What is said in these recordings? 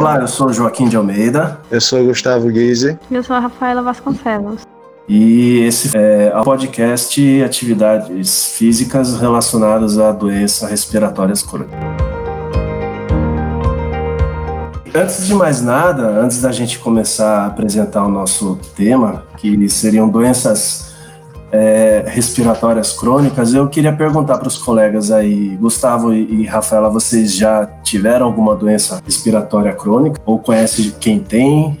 Olá, eu sou Joaquim de Almeida. Eu sou Gustavo Guise. Eu sou a Rafaela Vasconcelos. E esse é o podcast Atividades Físicas Relacionadas a Doenças Respiratórias Crônicas. Antes de mais nada, antes da gente começar a apresentar o nosso tema, que seriam doenças é, respiratórias crônicas, eu queria perguntar para os colegas aí, Gustavo e, Rafaela, vocês já tiveram alguma doença respiratória crônica ou conhecem quem tem?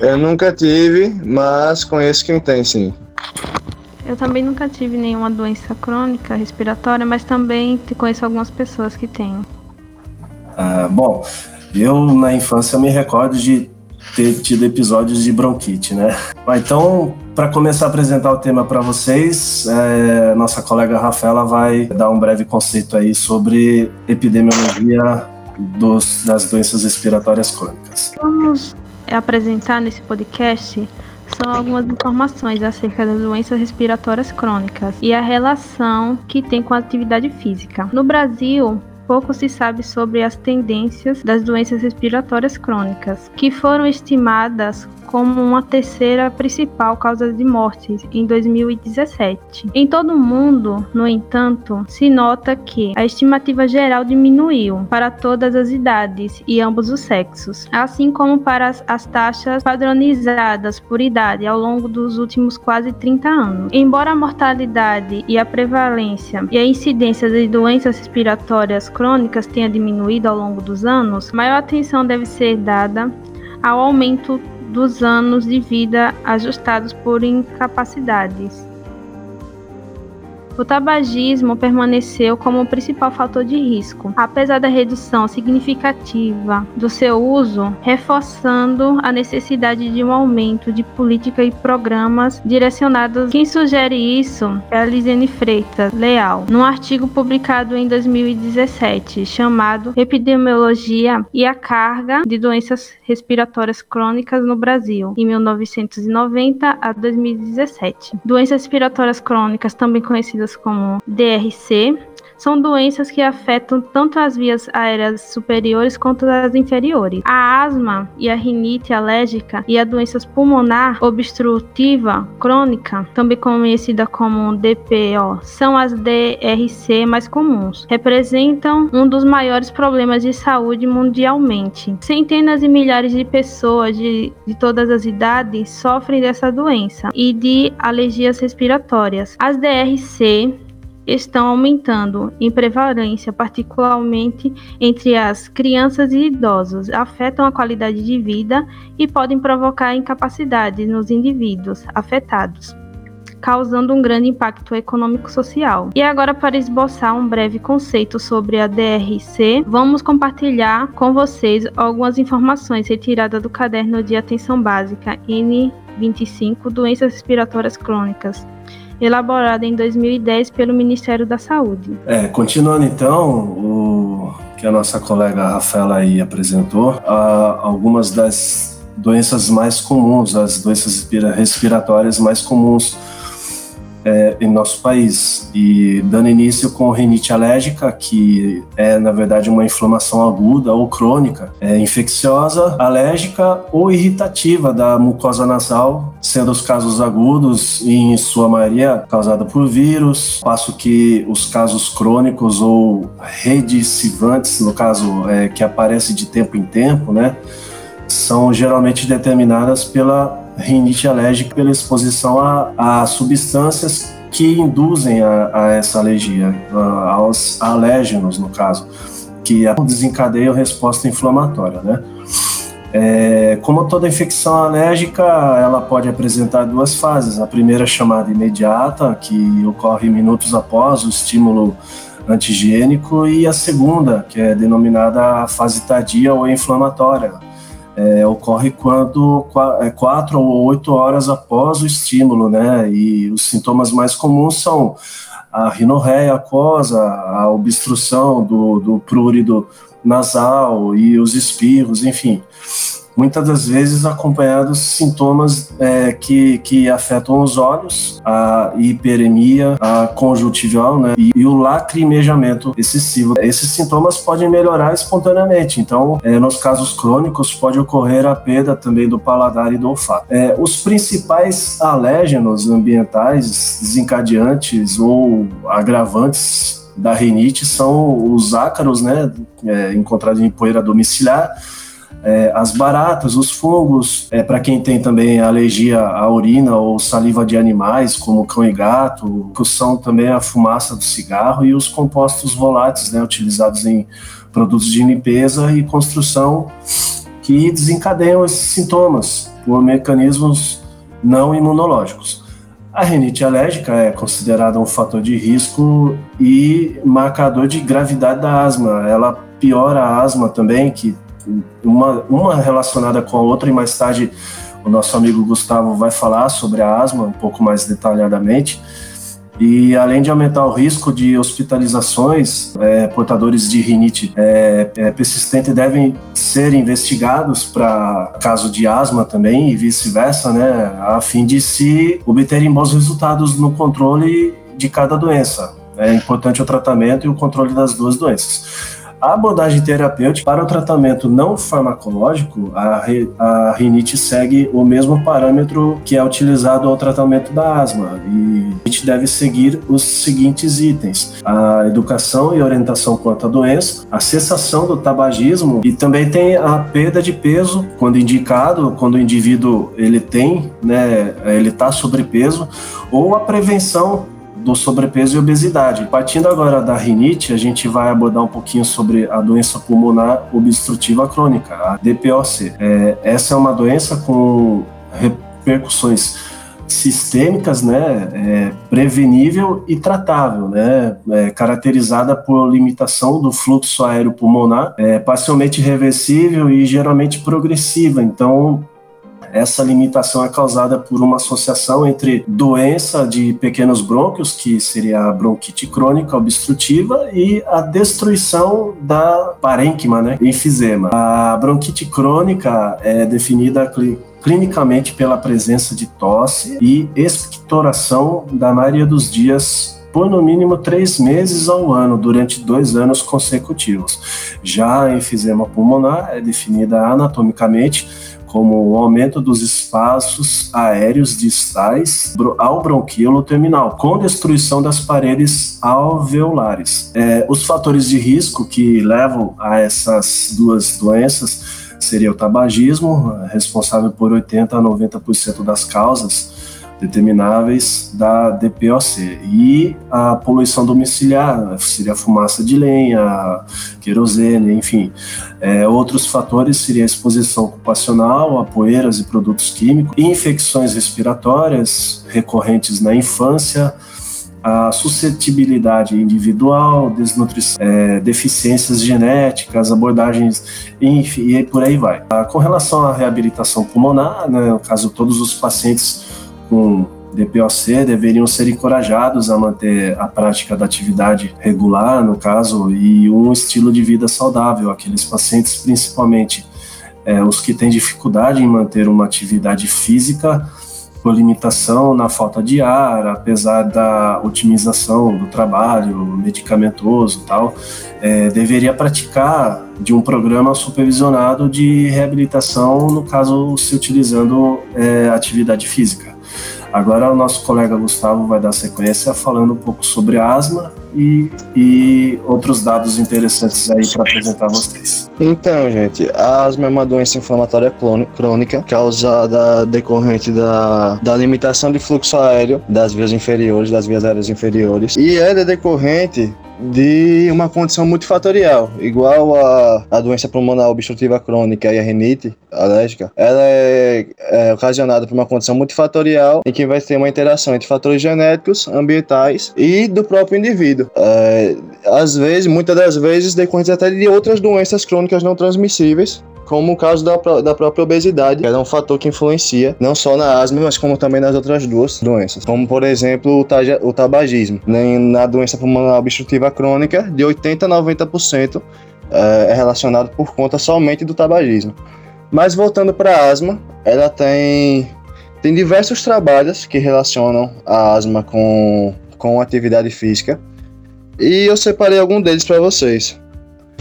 Eu nunca tive, mas conheço quem tem, sim. Eu também nunca tive nenhuma doença crônica respiratória, mas também conheço algumas pessoas que têm. Ah, bom, eu na infância me recordo de ter tido episódios de bronquite, né? Então, para começar a apresentar o tema para vocês, é, nossa colega Rafaela vai dar um breve conceito aí sobre epidemiologia dos, das doenças respiratórias crônicas. Vamos apresentar nesse podcast são algumas informações acerca das doenças respiratórias crônicas e a relação que tem com a atividade física. No Brasil, pouco se sabe sobre as tendências das doenças respiratórias crônicas, que foram estimadas como uma terceira principal causa de mortes em 2017. Em todo o mundo, no entanto, se nota que a estimativa geral diminuiu para todas as idades e ambos os sexos, assim como para as, as taxas padronizadas por idade ao longo dos últimos quase 30 anos. Embora a mortalidade e a prevalência e a incidência de doenças respiratórias crônicas tenha diminuído ao longo dos anos, maior atenção deve ser dada ao aumento dos anos de vida ajustados por incapacidades. O tabagismo permaneceu como o principal fator de risco, apesar da redução significativa do seu uso, reforçando a necessidade de um aumento de política e programas direcionados. Quem sugere isso é a Lisiane Freitas Leal, num artigo publicado em 2017 chamado Epidemiologia e a Carga de Doenças Respiratórias Crônicas no Brasil, em 1990 a 2017. Doenças respiratórias crônicas, também conhecidas como DRC, são doenças que afetam tanto as vias aéreas superiores quanto as inferiores. A asma e a rinite alérgica e a doença pulmonar obstrutiva crônica, também conhecida como DPO, são as DRC mais comuns. Representam um dos maiores problemas de saúde mundialmente. Centenas e milhares de pessoas de, de todas as idades sofrem dessa doença e de alergias respiratórias. As DRC estão aumentando em prevalência, particularmente entre as crianças e idosos, afetam a qualidade de vida e podem provocar incapacidade nos indivíduos afetados causando um grande impacto econômico-social. E agora, para esboçar um breve conceito sobre a DRC, vamos compartilhar com vocês algumas informações retiradas do caderno de atenção básica N25 Doenças Respiratórias Crônicas elaborada em 2010 pelo Ministério da Saúde. É, continuando então, o que a nossa colega Rafaela aí apresentou, algumas das doenças mais comuns, as doenças respiratórias mais comuns é, em nosso país. E dando início com rinite alérgica, que é na verdade uma inflamação aguda ou crônica, é infecciosa, alérgica ou irritativa da mucosa nasal, sendo os casos agudos, em sua maioria, causada por vírus, passo que os casos crônicos ou redicivantes, no caso, é, que aparecem de tempo em tempo, né? são geralmente determinadas pela rinite alérgica pela exposição a, a substâncias que induzem a, a essa alergia, a, aos alérgenos, no caso, que desencadeiam resposta inflamatória, né? É, como toda infecção alérgica, ela pode apresentar duas fases. A primeira chamada imediata, que ocorre minutos após o estímulo antigênico, e a segunda, que é denominada fase tardia ou inflamatória, é, ocorre quando é, quatro ou oito horas após o estímulo, né? E os sintomas mais comuns são a rinorreia aquosa, a obstrução do, do prurido nasal e os espirros, enfim. Muitas das vezes acompanhados sintomas é, que, que afetam os olhos, a hiperemia, a conjuntival, né, e, e, o lacrimejamento excessivo. Esses sintomas podem melhorar espontaneamente, então, é, nos casos crônicos, pode ocorrer a perda também do paladar e do olfato. É, os principais alérgenos ambientais, desencadeantes ou agravantes da rinite são os ácaros, né, é, encontrados em poeira domiciliar, é, as baratas, os fungos, é, para quem tem também alergia à urina ou saliva de animais, como cão e gato, que são também a fumaça do cigarro e os compostos voláteis, né, utilizados em produtos de limpeza e construção, que desencadeiam esses sintomas por mecanismos não imunológicos. A rinite alérgica é considerada um fator de risco e marcador de gravidade da asma. Ela piora a asma também, que uma, uma relacionada com a outra, e mais tarde o nosso amigo Gustavo vai falar sobre a asma um pouco mais detalhadamente. E além de aumentar o risco de hospitalizações, é, portadores de rinite é, é, persistente devem ser investigados para caso de asma também e vice-versa, né, a fim de se obterem bons resultados no controle de cada doença. É importante o tratamento e o controle das duas doenças. A abordagem terapêutica para o tratamento não farmacológico, a, a rinite segue o mesmo parâmetro que é utilizado ao tratamento da asma. E a gente deve seguir os seguintes itens: a educação e orientação quanto à doença, a cessação do tabagismo e também tem a perda de peso quando indicado, quando o indivíduo ele tem, né, ele está sobrepeso, ou a prevenção do sobrepeso e obesidade. Partindo agora da rinite, a gente vai abordar um pouquinho sobre a doença pulmonar obstrutiva crônica, a DPOC. É, essa é uma doença com repercussões sistêmicas, né, é, prevenível e tratável, né, é, caracterizada por limitação do fluxo aéreo pulmonar, é, parcialmente reversível e geralmente progressiva. Então, essa limitação é causada por uma associação entre doença de pequenos brônquios, que seria a bronquite crônica obstrutiva, e a destruição da parênquima, né, enfisema. A bronquite crônica é definida clinicamente pela presença de tosse e expectoração da maioria dos dias por no mínimo três meses ao ano, durante dois anos consecutivos. Já a enfisema pulmonar é definida anatomicamente como o aumento dos espaços aéreos distais ao bronquíolo terminal, com destruição das paredes alveolares. É, os fatores de risco que levam a essas duas doenças seria o tabagismo, responsável por 80 a 90% das causas, determináveis da DPOC. E a poluição domiciliar, seria a fumaça de lenha, querosene, enfim. É, outros fatores seriam a exposição ocupacional a poeiras e produtos químicos, infecções respiratórias recorrentes na infância, a suscetibilidade individual, desnutrição, é, deficiências genéticas, abordagens, enfim, e por aí vai. Ah, com relação à reabilitação pulmonar, né, no caso, todos os pacientes com DPOC deveriam ser encorajados a manter a prática da atividade regular, no caso, e um estilo de vida saudável. Aqueles pacientes, principalmente é, os que têm dificuldade em manter uma atividade física, por limitação na falta de ar, apesar da otimização do trabalho medicamentoso tal, é, deveria praticar de um programa supervisionado de reabilitação, no caso, se utilizando é, atividade física. Agora o nosso colega Gustavo vai dar sequência falando um pouco sobre asma e, e outros dados interessantes aí para apresentar a vocês. Então, gente, a asma é uma doença inflamatória crônica causada decorrente da, da limitação de fluxo aéreo das vias inferiores, das vias aéreas inferiores, e é decorrente de uma condição multifatorial, igual a, a doença pulmonar obstrutiva crônica e a rinite alérgica, ela é, é ocasionada por uma condição multifatorial em que vai ter uma interação entre fatores genéticos, ambientais e do próprio indivíduo. É, às vezes, muitas das vezes, decorrentes até de outras doenças crônicas não transmissíveis, como o caso da, da própria obesidade, que é um fator que influencia não só na asma, mas como também nas outras duas doenças, como por exemplo o, taja, o tabagismo. Na doença pulmonar obstrutiva crônica, de 80 a 90% é, é relacionado por conta somente do tabagismo. Mas voltando para a asma, ela tem, tem diversos trabalhos que relacionam a asma com, com atividade física. E eu separei algum deles para vocês.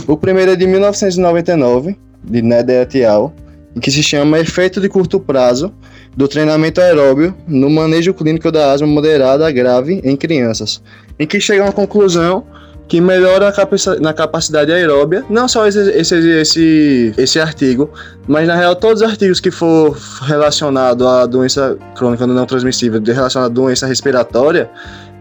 O primeiro é de 1999, de Neder et al., que se chama Efeito de Curto Prazo do Treinamento Aeróbio no Manejo Clínico da Asma Moderada Grave em Crianças, em que chega uma conclusão que melhora na capacidade aeróbia, não só esse, esse, esse, esse artigo, mas na real todos os artigos que for relacionado à doença crônica não transmissível, relacionado à doença respiratória,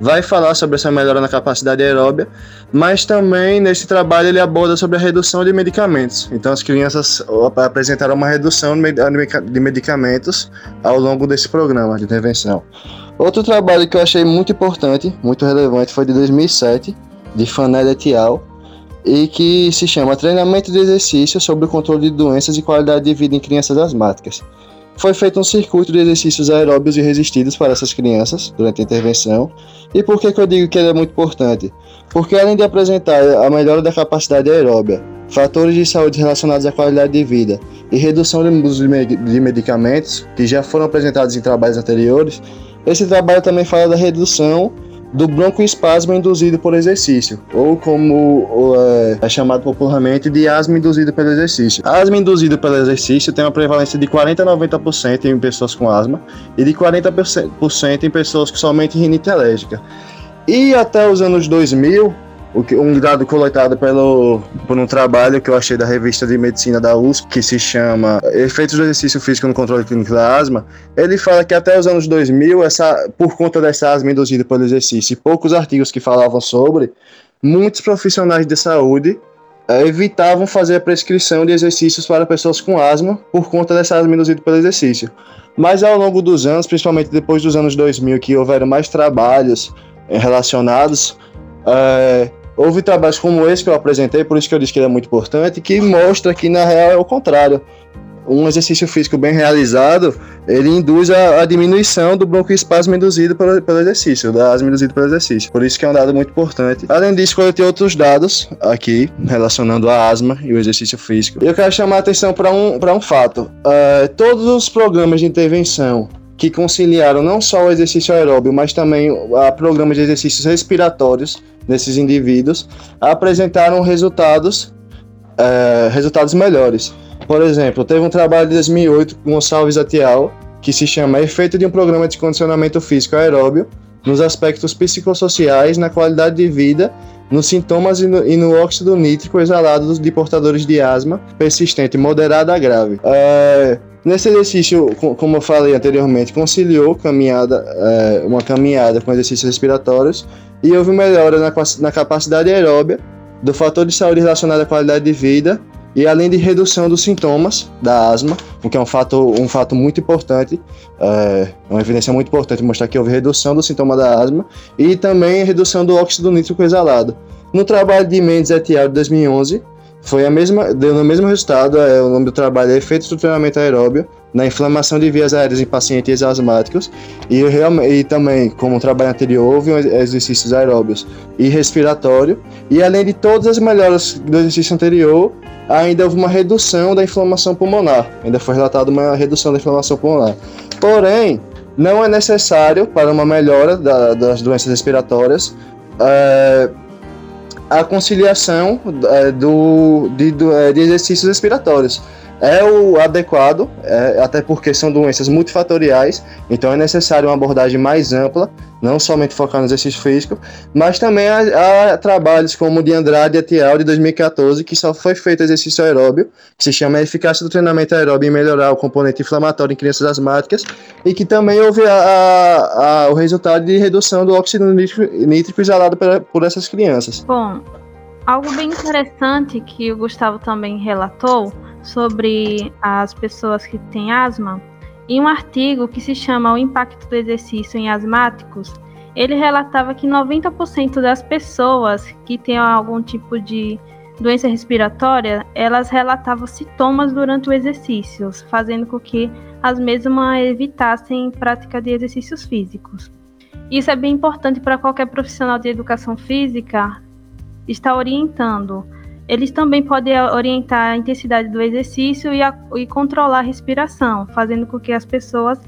vai falar sobre essa melhora na capacidade aeróbia, mas também nesse trabalho ele aborda sobre a redução de medicamentos. Então as crianças apresentaram uma redução de medicamentos ao longo desse programa de intervenção. Outro trabalho que eu achei muito importante, muito relevante, foi de 2007, de Fanel et al., e que se chama Treinamento de Exercício sobre o Controle de Doenças e Qualidade de Vida em Crianças Asmáticas. Foi feito um circuito de exercícios aeróbios e resistidos para essas crianças durante a intervenção. E por que, que eu digo que ele é muito importante? Porque além de apresentar a melhora da capacidade aeróbia, fatores de saúde relacionados à qualidade de vida e redução do uso de medicamentos, que já foram apresentados em trabalhos anteriores, esse trabalho também fala da redução do broncoespasmo induzido por exercício, ou como é, é, chamado popularmente de asma induzida pelo exercício. A asma induzida pelo exercício tem uma prevalência de 40 a 90% em pessoas com asma e de 40% em pessoas com somente rinite alérgica. E até os anos 2000, um dado coletado pelo, por um trabalho que eu achei da revista de medicina da USP, que se chama Efeitos do Exercício Físico no Controle Clínico da Asma, ele fala que até os anos 2000, essa, por conta dessa asma induzida pelo exercício e poucos artigos que falavam sobre, muitos profissionais de saúde eh, evitavam fazer a prescrição de exercícios para pessoas com asma por conta dessa asma induzida pelo exercício. Mas ao longo dos anos, principalmente depois dos anos 2000, que houveram mais trabalhos eh, relacionados, é, houve trabalhos como esse que eu apresentei, por isso que eu disse que ele é muito importante, que mostra que na real é o contrário. Um exercício físico bem realizado, ele induz a, a diminuição do broncoespasmo induzido pelo, pelo exercício, da asma induzida pelo exercício. Por isso que é um dado muito importante. Além disso, eu tenho outros dados aqui relacionando a asma e o exercício físico. Eu quero chamar a atenção para um, um fato. Uh, todos os programas de intervenção que conciliaram não só o exercício aeróbio, mas também a programas de exercícios respiratórios nesses indivíduos, apresentaram resultados, é, resultados melhores. Por exemplo, teve um trabalho de 2008 com Gonçalves Atial, que se chama Efeito de um Programa de Condicionamento Físico Aeróbio nos aspectos psicossociais, na qualidade de vida, nos sintomas e no, e no óxido nítrico exalado de portadores de asma persistente moderada a grave. É, Nesse exercício, como eu falei anteriormente, conciliou caminhada, é, uma caminhada com exercícios respiratórios e houve melhora na, capacidade aeróbia, do fator de saúde relacionado à qualidade de vida e além de redução dos sintomas da asma, o que é um fato, um fato muito importante, é uma evidência muito importante mostrar que houve redução do sintoma da asma e também redução do óxido nítrico exalado. No trabalho de Mendes et al. de 2011, foi a mesma, deu no mesmo resultado, é, o nome do trabalho é efeito do treinamento aeróbio na inflamação de vias aéreas em pacientes asmáticos e, e também, como o trabalho anterior, houve exercícios aeróbios e respiratório. E além de todas as melhoras do exercício anterior, ainda houve uma redução da inflamação pulmonar, ainda foi relatada uma redução da inflamação pulmonar. Porém, não é necessário para uma melhora da, das doenças respiratórias é, a conciliação é, do, de, do, é, de exercícios respiratórios é o adequado, é, até porque são doenças multifatoriais, então é necessário uma abordagem mais ampla, não somente focar no exercício físico, mas também há, há trabalhos como o de Andrade et al. de 2014, que só foi feito exercício aeróbio, que se chama Eficácia do Treinamento Aeróbio em Melhorar o Componente Inflamatório em Crianças Asmáticas, e que também houve a, a, o resultado de redução do óxido nítrico, nítrico exalado por, por essas crianças. Bom, algo bem interessante que o Gustavo também relatou sobre as pessoas que têm asma, em um artigo que se chama O Impacto do Exercício em Asmáticos, ele relatava que 90% das pessoas que têm algum tipo de doença respiratória, elas relatavam sintomas durante o exercício, fazendo com que as mesmas evitassem prática de exercícios físicos. Isso é bem importante para qualquer profissional de educação física estar orientando eles também podem orientar a intensidade do exercício e, a, e controlar a respiração, fazendo com que as pessoas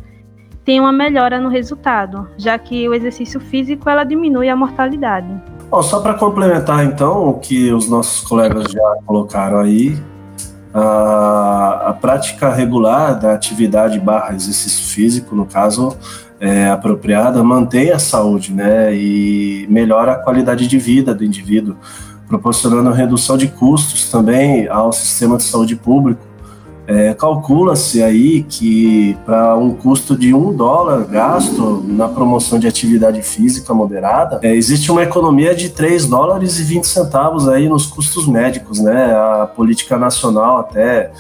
tenham uma melhora no resultado, já que o exercício físico ela diminui a mortalidade. Bom, só para complementar então o que os nossos colegas já colocaram aí, a, a prática regular da atividade barra exercício físico, no caso, é, apropriada, mantém a saúde, né, e melhora a qualidade de vida do indivíduo, proporcionando redução de custos também ao sistema de saúde público é, Calcula-se aí que para um custo de um dólar gasto na promoção de atividade física moderada, é, existe uma economia de 3 dólares e 20 centavos aí nos custos médicos, né? A política nacional até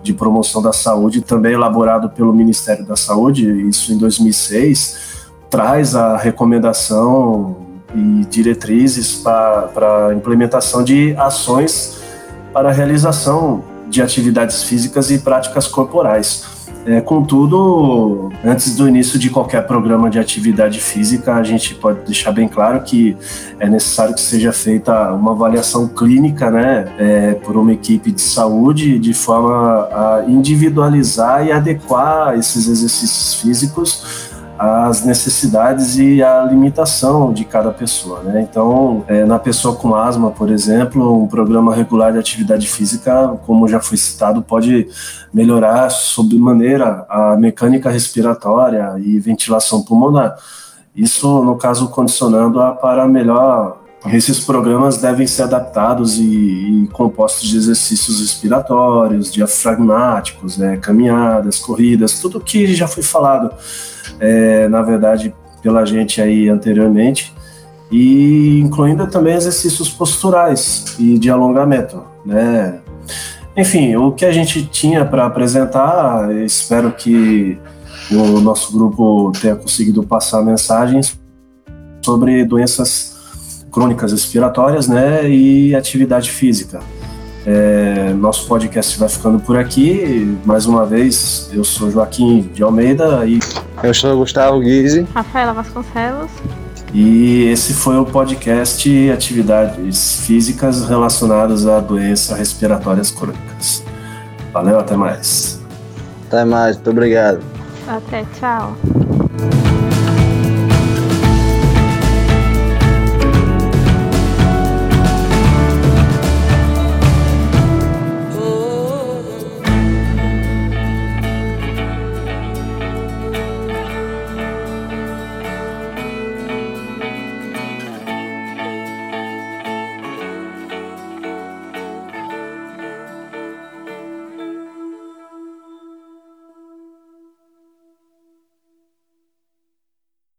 de promoção da saúde, também elaborado pelo Ministério da Saúde, isso em 2006, traz a recomendação e diretrizes para implementação de ações para a realização de atividades físicas e práticas corporais. É, contudo, antes do início de qualquer programa de atividade física, a gente pode deixar bem claro que é necessário que seja feita uma avaliação clínica, né, é, por uma equipe de saúde, de forma a individualizar e adequar esses exercícios físicos as necessidades e a limitação de cada pessoa, né? Então, é, na pessoa com asma, por exemplo, um programa regular de atividade física, como já foi citado, pode melhorar sob maneira a mecânica respiratória e ventilação pulmonar. Isso, no caso, condicionando-a para melhor esses programas devem ser adaptados e, e, compostos de exercícios respiratórios, diafragmáticos, né, caminhadas, corridas, tudo que já foi falado é, na verdade, pela gente aí anteriormente, e incluindo também exercícios posturais e de alongamento, né? Enfim, o que a gente tinha para apresentar, espero que o nosso grupo tenha conseguido passar mensagens sobre doenças crônicas respiratórias, né, e atividade física. É, nosso podcast vai ficando por aqui. Mais uma vez, eu sou Joaquim de Almeida e. Eu sou Gustavo Guise. Rafaela Vasconcelos. E esse foi o podcast Atividades Físicas Relacionadas a Doenças Respiratórias Crônicas. Valeu, até mais. Até mais, muito obrigado. Até, tchau.